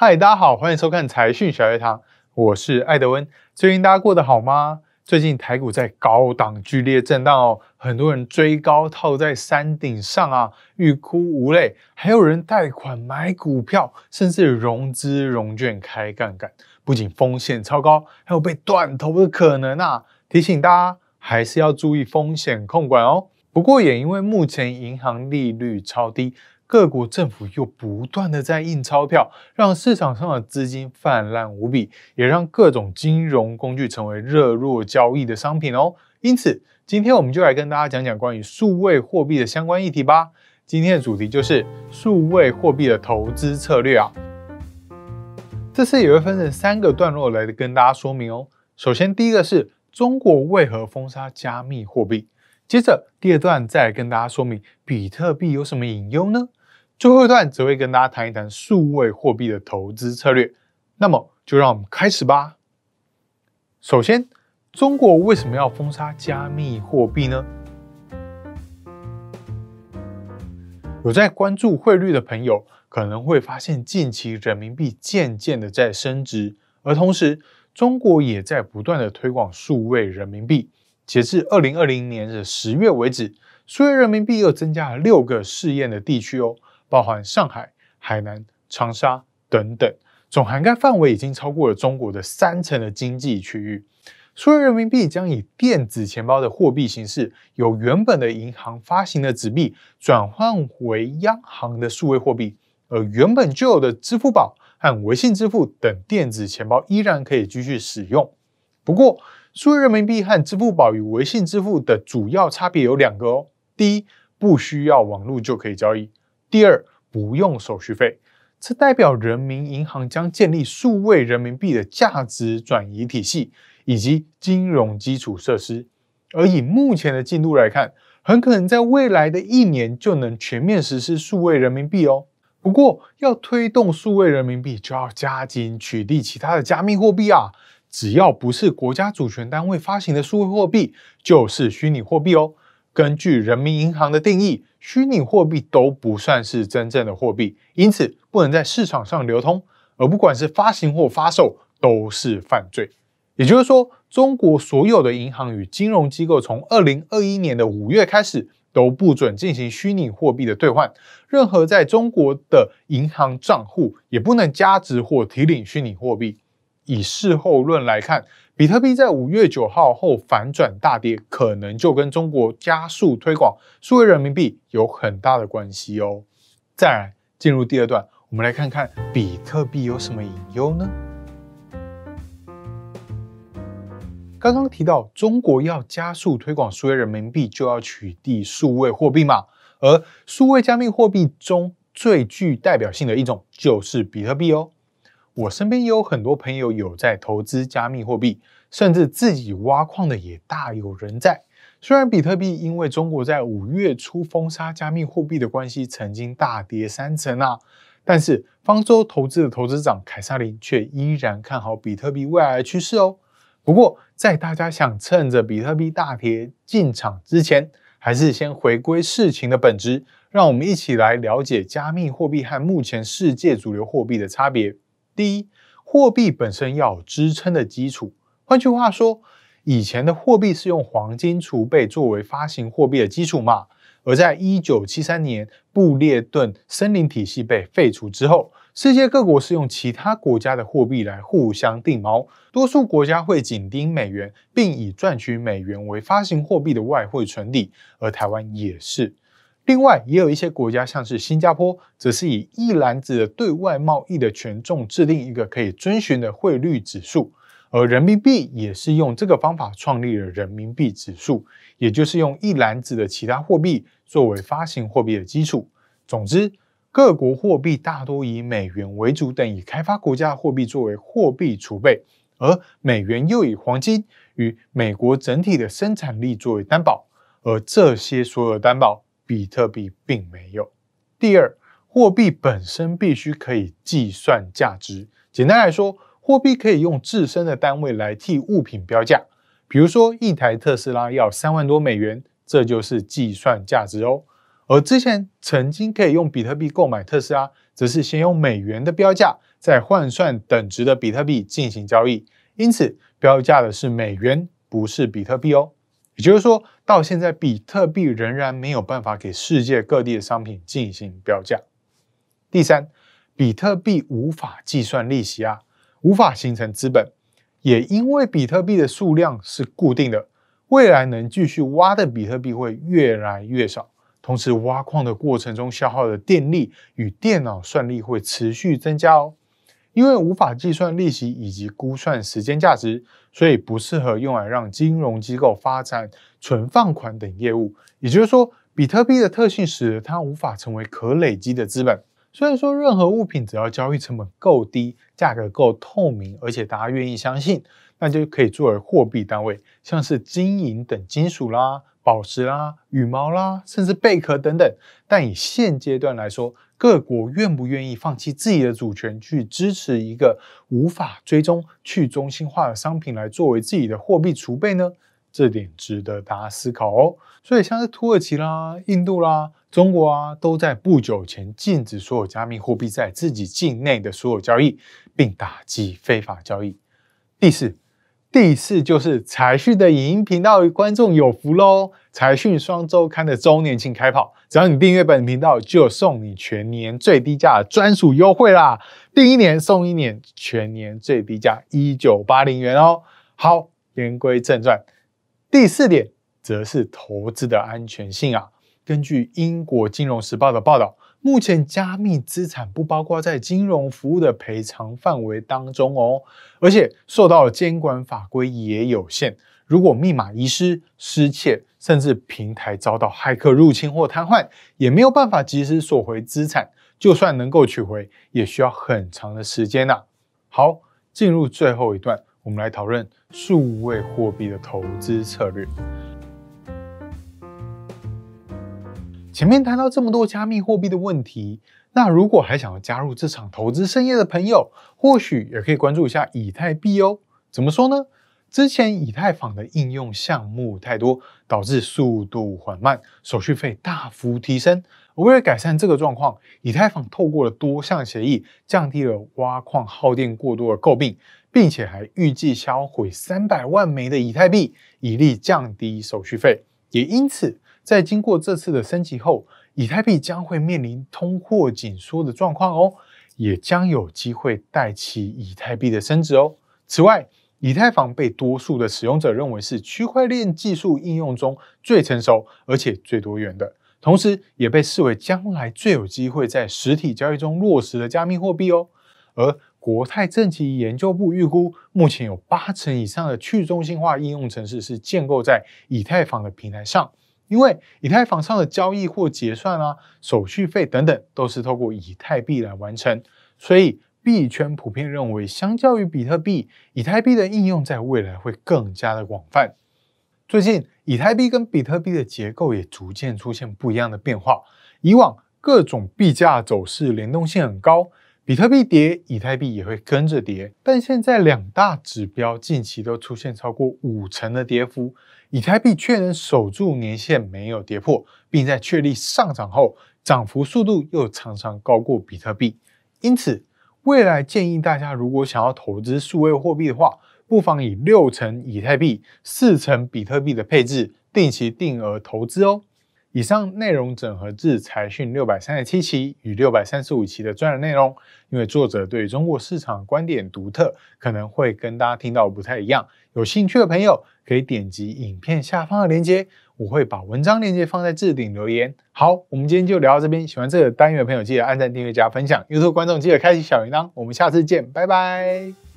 嗨，大家好，欢迎收看财讯小学堂，我是艾德温。最近大家过得好吗？最近台股在高档剧烈震荡哦，很多人追高套在山顶上啊，欲哭无泪；还有人贷款买股票，甚至融资融券开杠杆，不仅风险超高，还有被断头的可能啊！提醒大家还是要注意风险控管哦。不过也因为目前银行利率超低。各国政府又不断的在印钞票，让市场上的资金泛滥无比，也让各种金融工具成为热络交易的商品哦。因此，今天我们就来跟大家讲讲关于数位货币的相关议题吧。今天的主题就是数位货币的投资策略啊。这次也会分成三个段落来跟大家说明哦。首先，第一个是中国为何封杀加密货币，接着第二段再跟大家说明比特币有什么隐忧呢？最后一段只会跟大家谈一谈数位货币的投资策略，那么就让我们开始吧。首先，中国为什么要封杀加密货币呢？有在关注汇率的朋友可能会发现，近期人民币渐渐的在升值，而同时中国也在不断的推广数位人民币。截至二零二零年的十月为止，数位人民币又增加了六个试验的地区哦。包含上海、海南、长沙等等，总涵盖范围已经超过了中国的三成的经济区域。数位人民币将以电子钱包的货币形式，由原本的银行发行的纸币转换为央行的数位货币，而原本就有的支付宝和微信支付等电子钱包依然可以继续使用。不过，数位人民币和支付宝与微信支付的主要差别有两个哦。第一，不需要网络就可以交易。第二，不用手续费，这代表人民银行将建立数位人民币的价值转移体系以及金融基础设施。而以目前的进度来看，很可能在未来的一年就能全面实施数位人民币哦。不过，要推动数位人民币，就要加紧取缔其他的加密货币啊！只要不是国家主权单位发行的数位货币，就是虚拟货币哦。根据人民银行的定义，虚拟货币都不算是真正的货币，因此不能在市场上流通，而不管是发行或发售都是犯罪。也就是说，中国所有的银行与金融机构从二零二一年的五月开始都不准进行虚拟货币的兑换，任何在中国的银行账户也不能加值或提领虚拟货币。以事后论来看。比特币在五月九号后反转大跌，可能就跟中国加速推广数位人民币有很大的关系哦。再来进入第二段，我们来看看比特币有什么隐忧呢？刚刚提到中国要加速推广数位人民币，就要取缔数位货币嘛。而数位加密货币中最具代表性的一种就是比特币哦。我身边也有很多朋友有在投资加密货币，甚至自己挖矿的也大有人在。虽然比特币因为中国在五月初封杀加密货币的关系，曾经大跌三成啊，但是方舟投资的投资长凯撒琳却依然看好比特币未来的趋势哦。不过，在大家想趁着比特币大跌进场之前，还是先回归事情的本质，让我们一起来了解加密货币和目前世界主流货币的差别。第一，货币本身要有支撑的基础。换句话说，以前的货币是用黄金储备作为发行货币的基础嘛？而在一九七三年布列顿森林体系被废除之后，世界各国是用其他国家的货币来互相定锚，多数国家会紧盯美元，并以赚取美元为发行货币的外汇存底，而台湾也是。另外，也有一些国家，像是新加坡，则是以一篮子的对外贸易的权重制定一个可以遵循的汇率指数，而人民币也是用这个方法创立了人民币指数，也就是用一篮子的其他货币作为发行货币的基础。总之，各国货币大多以美元为主，等以开发国家货币作为货币储备，而美元又以黄金与美国整体的生产力作为担保，而这些所有担保。比特币并没有。第二，货币本身必须可以计算价值。简单来说，货币可以用自身的单位来替物品标价。比如说，一台特斯拉要三万多美元，这就是计算价值哦。而之前曾经可以用比特币购买特斯拉，则是先用美元的标价，再换算等值的比特币进行交易。因此，标价的是美元，不是比特币哦。也就是说，到现在，比特币仍然没有办法给世界各地的商品进行标价。第三，比特币无法计算利息啊，无法形成资本，也因为比特币的数量是固定的，未来能继续挖的比特币会越来越少。同时，挖矿的过程中消耗的电力与电脑算力会持续增加哦。因为无法计算利息以及估算时间价值，所以不适合用来让金融机构发展存放款等业务。也就是说，比特币的特性使得它无法成为可累积的资本。虽然说任何物品只要交易成本够低，价格够透明，而且大家愿意相信，那就可以作为货币单位，像是金银等金属啦、宝石啦、羽毛啦，甚至贝壳等等。但以现阶段来说，各国愿不愿意放弃自己的主权，去支持一个无法追踪、去中心化的商品来作为自己的货币储备呢？这点值得大家思考哦。所以，像是土耳其啦、印度啦、中国啊，都在不久前禁止所有加密货币在自己境内的所有交易，并打击非法交易。第四。第四就是财讯的影音频道观众有福喽！财讯双周刊的周年庆开跑，只要你订阅本频道，就送你全年最低价专属优惠啦！订一年送一年，全年最低价一九八零元哦。好，言归正传，第四点则是投资的安全性啊。根据英国金融时报的报道。目前加密资产不包括在金融服务的赔偿范围当中哦，而且受到监管法规也有限。如果密码遗失、失窃，甚至平台遭到骇客入侵或瘫痪，也没有办法及时索回资产。就算能够取回，也需要很长的时间呐。好，进入最后一段，我们来讨论数位货币的投资策略。前面谈到这么多加密货币的问题，那如果还想要加入这场投资盛宴的朋友，或许也可以关注一下以太币哦。怎么说呢？之前以太坊的应用项目太多，导致速度缓慢，手续费大幅提升。为了改善这个状况，以太坊透过了多项协议，降低了挖矿耗电过多的诟病，并且还预计销毁三百万枚的以太币，以利降低手续费。也因此。在经过这次的升级后，以太币将会面临通货紧缩的状况哦，也将有机会带起以太币的升值哦。此外，以太坊被多数的使用者认为是区块链技术应用中最成熟而且最多元的，同时也被视为将来最有机会在实体交易中落实的加密货币哦。而国泰政企研究部预估，目前有八成以上的去中心化应用程式是建构在以太坊的平台上。因为以太坊上的交易或结算啊、手续费等等，都是透过以太币来完成，所以币圈普遍认为，相较于比特币，以太币的应用在未来会更加的广泛。最近，以太币跟比特币的结构也逐渐出现不一样的变化。以往各种币价走势联动性很高。比特币跌，以太币也会跟着跌。但现在两大指标近期都出现超过五成的跌幅，以太币却能守住年线没有跌破，并在确立上涨后，涨幅速度又常常高过比特币。因此，未来建议大家如果想要投资数位货币的话，不妨以六成以太币、四成比特币的配置，定期定额投资哦。以上内容整合自财讯六百三十七期与六百三十五期的专栏内容，因为作者对中国市场观点独特，可能会跟大家听到不太一样。有兴趣的朋友可以点击影片下方的链接，我会把文章链接放在置顶留言。好，我们今天就聊到这边。喜欢这个单元的朋友，记得按赞、订阅、加分享。YouTube 观众记得开启小铃铛。我们下次见，拜拜。